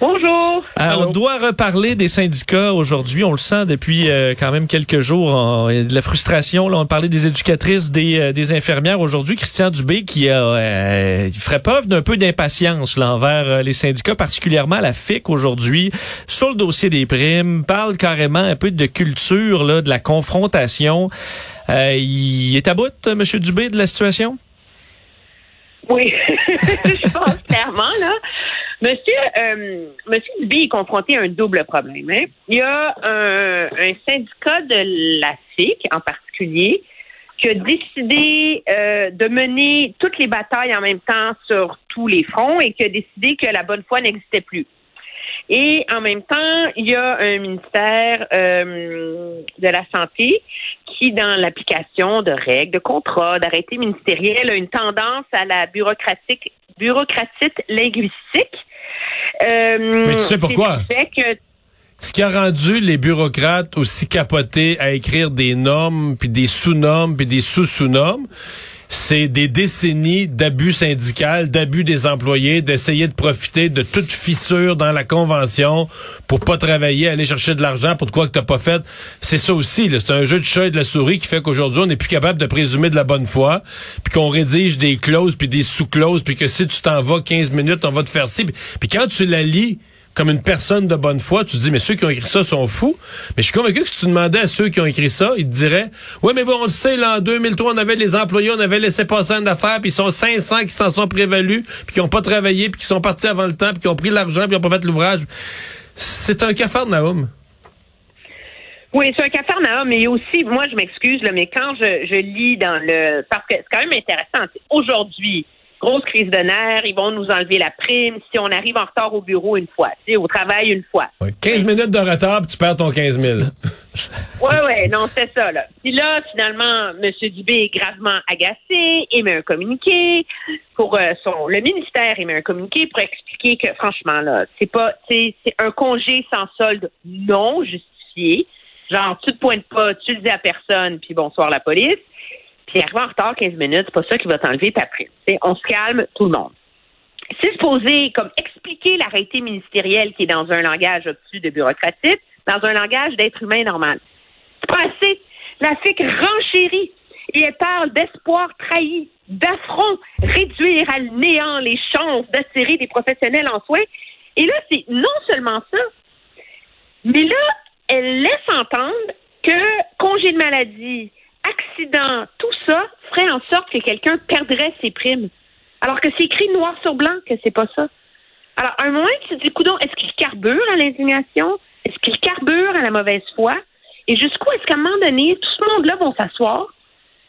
Bonjour. Euh, on doit reparler des syndicats aujourd'hui. On le sent depuis euh, quand même quelques jours. On- Il y a de la frustration. Là, on parlait des éducatrices, des, euh, des infirmières aujourd'hui. Christian Dubé qui a, euh, il ferait preuve d'un peu d'impatience là, envers euh, les syndicats, particulièrement la FIC aujourd'hui, sur le dossier des primes. Parle carrément un peu de culture, là, de la confrontation. Euh, il est à bout, Monsieur Dubé, de la situation? Oui, je pense clairement, là. Monsieur, euh, Monsieur Dubé est confronté à un double problème. hein. Il y a un, un syndicat de la FIC, en particulier, qui a décidé euh, de mener toutes les batailles en même temps sur tous les fronts et qui a décidé que la bonne foi n'existait plus. Et en même temps, il y a un ministère euh, de la Santé qui, dans l'application de règles, de contrats, d'arrêtés ministériels, a une tendance à la bureaucratique, bureaucratite linguistique. Euh, Mais tu sais pourquoi? que Ce qui a rendu les bureaucrates aussi capotés à écrire des normes, puis des sous-normes, puis des sous-sous-normes, c'est des décennies d'abus syndical, d'abus des employés, d'essayer de profiter de toute fissure dans la convention pour pas travailler, aller chercher de l'argent pour de quoi que t'as pas fait. C'est ça aussi, c'est un jeu de chat et de la souris qui fait qu'aujourd'hui on n'est plus capable de présumer de la bonne foi, puis qu'on rédige des clauses puis des sous-clauses, puis que si tu t'en vas 15 minutes, on va te faire ci. Puis quand tu la lis comme une personne de bonne foi, tu dis, mais ceux qui ont écrit ça sont fous. Mais je suis convaincu que si tu demandais à ceux qui ont écrit ça, ils te diraient, ouais, mais bon, on le sait, là, en 2003, on avait les employés, on avait laissé passer une affaire, puis ils sont 500 qui s'en sont prévalus, puis qui ont pas travaillé, puis qui sont partis avant le temps, puis qui ont pris l'argent, puis qui ont pas fait l'ouvrage. C'est un capharnaüm. Oui, c'est un cafarnaum, mais aussi, moi, je m'excuse, mais quand je, je lis dans le... Parce que c'est quand même intéressant. Aujourd'hui, grosse crise de nerfs, ils vont nous enlever la prime si on arrive en retard au bureau une fois, au travail une fois. Ouais, 15 minutes de retard, puis tu perds ton 15 000. Oui, oui, non, c'est ça, là. Puis là, finalement, M. Dubé est gravement agacé, émet un communiqué pour euh, son... Le ministère émet un communiqué pour expliquer que, franchement, là, c'est pas... C'est un congé sans solde non justifié. Genre, tu te pointes pas, tu le dis à personne, puis bonsoir la police. Puis arriver en retard 15 minutes, c'est pas ça qui va t'enlever ta prime. On se calme, tout le monde. C'est supposé comme expliquer l'arrêté ministériel qui est dans un langage obtus de bureaucratique, dans un langage d'être humain normal. C'est pas assez. La FIC renchérit et elle parle d'espoir trahi, d'affront, réduire à néant les chances d'attirer des professionnels en soins. Et là, c'est non seulement ça, mais là, elle laisse entendre que congé de maladie, accident, tout ça ferait en sorte que quelqu'un perdrait ses primes. Alors que c'est écrit noir sur blanc que c'est pas ça. Alors, à un moment, tu te dis, coudon, est-ce qu'il carbure à l'indignation? Est-ce qu'il carbure à la mauvaise foi? Et jusqu'où est-ce qu'à un moment donné, tout ce monde-là vont s'asseoir,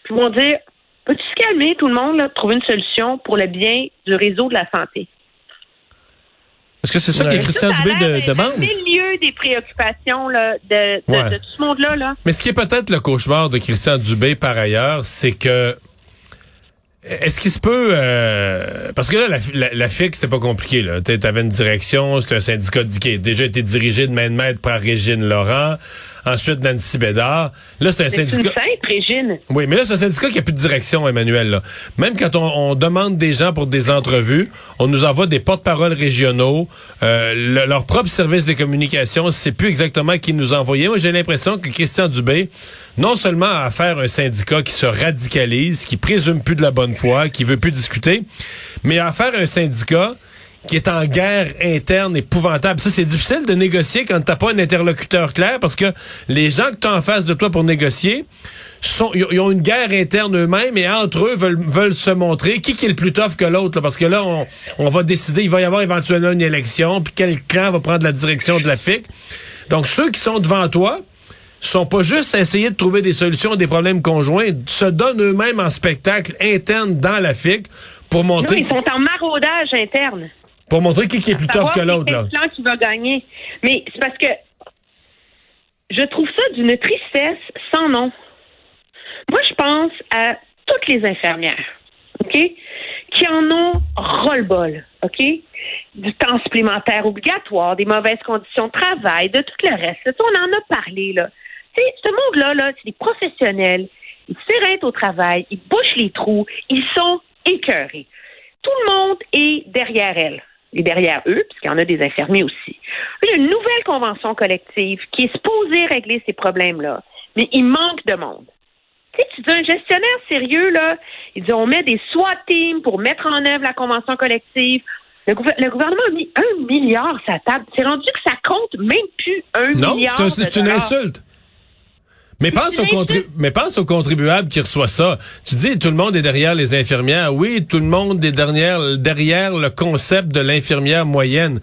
puis vont dire, peux-tu se calmer, tout le monde, trouver une solution pour le bien du réseau de la santé? Est-ce que c'est ça que Christian Dubé de- demande? au milieu des préoccupations là, de, de- Ouais. de tout ce monde-là. Là. Mais ce qui est peut-être le cauchemar de Christian Dubé par ailleurs, c'est que est-ce qu'il se peut euh, parce que là la, la, la FIC c'était pas compliqué là, tu avais une direction, c'était un syndicat qui a déjà été dirigé de main de maître par Régine Laurent, ensuite Nancy Bédard. Là c'est un C'est une syndicat sainte, Régine. oui, mais là, c'est un syndicat qui a plus de direction, Emmanuel. Là. Même quand on, on demande des gens pour des entrevues, on nous envoie des porte-paroles régionaux. Euh, le- leur propre service de communication, c'est plus exactement qui nous envoyait. Moi, j'ai l'impression que Christian Dubé, non seulement a faire un syndicat qui se radicalise, qui présume plus de la bonne foi, qui veut plus discuter, mais à faire un syndicat qui est en guerre interne épouvantable. Ça, c'est difficile de négocier quand t'as pas un interlocuteur clair parce que les gens que tu as en face de toi pour négocier sont, ils ont une guerre interne eux-mêmes et entre eux veulent, veulent se montrer qui qui est le plus tough que l'autre. là, Parce que là, on, on va décider, il va y avoir éventuellement une élection, puis quel clan va prendre la direction de la FIC. Donc, ceux qui sont devant toi, sont pas juste à essayer de trouver des solutions à des problèmes conjoints, se donnent eux-mêmes en spectacle interne dans la FIC pour Non, montrer, ils sont en maraudage interne. Pour montrer qui, qui est plus tough que l'autre. c'est là. clan qui va gagner. Mais c'est parce que je trouve ça d'une tristesse sans nom. Moi, je pense à toutes les infirmières, OK, qui en ont ras-le-bol, OK, du temps supplémentaire obligatoire, des mauvaises conditions de travail, de tout le reste. Ça, on en a parlé, là. Ce monde-là, là, c'est des professionnels. Ils s'éreintent au travail, ils bouchent les trous, ils sont écœurés. Tout le monde est derrière elle et derrière eux, puisqu'il y en a des infirmiers aussi. Il y a une nouvelle convention collective qui est supposée régler ces problèmes-là, mais il manque de monde. Tu sais, tu dis un gestionnaire sérieux, là, il dit on met des SWAT teams pour mettre en œuvre la convention collective. Le, gouvernement a mis un milliard sur la table. C'est rendu que ça compte même plus un milliard. Non, c'est une insulte. Mais pense, au mais pense au contribuable qui reçoit ça. Tu dis tout le monde est derrière les infirmières. Oui, tout le monde est derrière, derrière le concept de l'infirmière moyenne.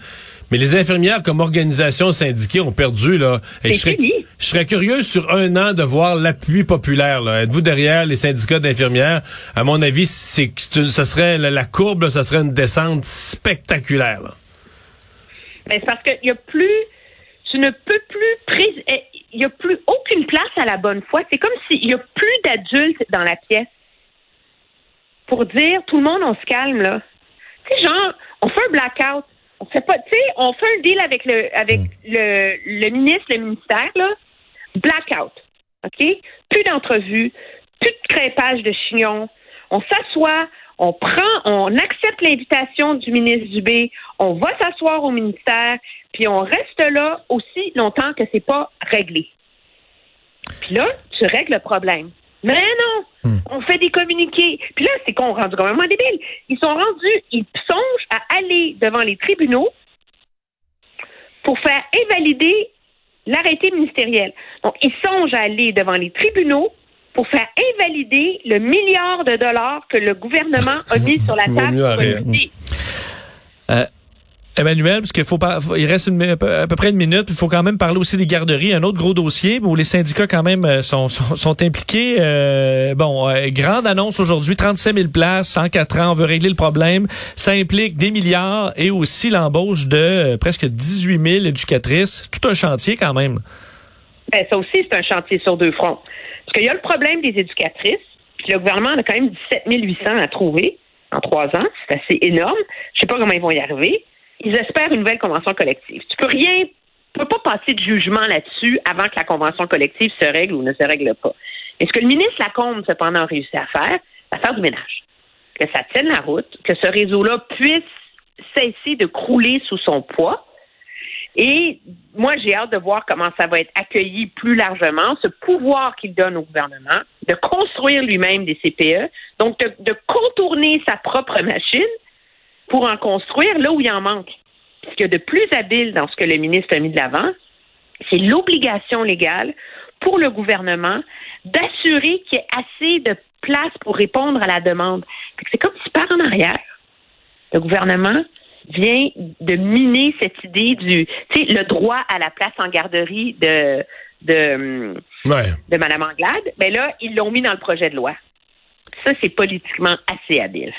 Mais les infirmières comme organisation syndiquée ont perdu là. je, serais, je serais curieux sur un an de voir l'appui populaire. Êtes-vous derrière les syndicats d'infirmières? À mon avis, c'est ce serait la, courbe, ça serait une descente spectaculaire. Ben, c'est parce qu'il y a plus, tu ne peux plus eh, il n'y a plus aucune place à la bonne foi. C'est comme s'il n'y a plus d'adultes dans la pièce pour dire tout le monde, on se calme, là. Tu sais, genre, on fait un blackout. On fait pas, tu sais, on fait un deal avec le, avec hmm. le, le ministre, le ministère, là. Blackout. OK? Plus d'entrevues, plus de crépage de chignons. On s'assoit, on prend, on accepte l'invitation du ministre Dubé, on va s'asseoir au ministère, puis on reste là aussi longtemps que c'est pas réglé. Puis là, tu règles le problème. Mais non, hmm. on fait des communiqués. Puis là, c'est qu'on rendu complètement débile. Ils sont rendus, ils songent à aller devant les tribunaux pour faire invalider l'arrêté ministériel. Donc, ils songent à aller devant les tribunaux pour faire invalider le milliard de dollars que le gouvernement a mis sur la table. Euh, Emmanuel, parce qu'il faut il reste à peu près une minute, il faut quand même parler aussi des garderies, un autre gros dossier où les syndicats quand même euh, sont, impliqués. Euh, bon, grande annonce aujourd'hui, 35 000 places en quatre ans, on veut régler le problème. Ça implique des milliards et aussi l'embauche de presque 18 000 éducatrices. Tout un chantier quand même. Ben, ça aussi, c'est un chantier sur deux fronts. Parce qu'il y a le problème des éducatrices, puis le gouvernement a quand même 17 800 à trouver en trois ans. C'est assez énorme. Je sais pas comment ils vont y arriver. Ils espèrent une nouvelle convention collective. Tu peux rien, tu peux pas passer de jugement là-dessus avant que la convention collective se règle ou ne se règle pas. Et ce que le ministre Lacombe, cependant, a réussi à faire, c'est à faire du ménage. Que ça tienne la route, que ce réseau-là puisse cesser de crouler sous son poids et moi, j'ai hâte de voir comment ça va être accueilli plus largement, ce pouvoir qu'il donne au gouvernement de construire lui-même des CPE, donc de, contourner sa propre machine pour en construire là où il en manque. Ce qu'il y a de plus habile dans ce que le ministre a mis de l'avant, c'est l'obligation légale pour le gouvernement d'assurer qu'il y ait assez de place pour répondre à la demande. C'est comme si par en arrière, le gouvernement vient de miner cette idée du, tu sais, le droit à la place en garderie de de, Anglade. Mais ben là, ils l'ont mis dans le projet de loi. Ça, c'est politiquement assez habile.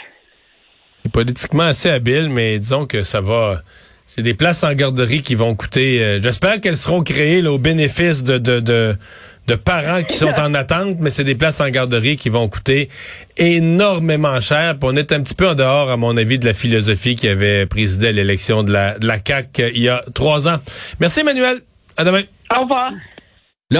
C'est politiquement assez habile, mais disons que ça va. C'est des places en garderie qui vont coûter. Euh, j'espère qu'elles seront créées au bénéfice de, de, de parents qui sont en attente, mais c'est des places en garderie qui vont coûter énormément cher. Puis on est un petit peu en dehors, à mon avis, de la philosophie qui avait présidé à l'élection de la, de la CAQ il y a trois ans. Merci Emmanuel. À demain. Au revoir.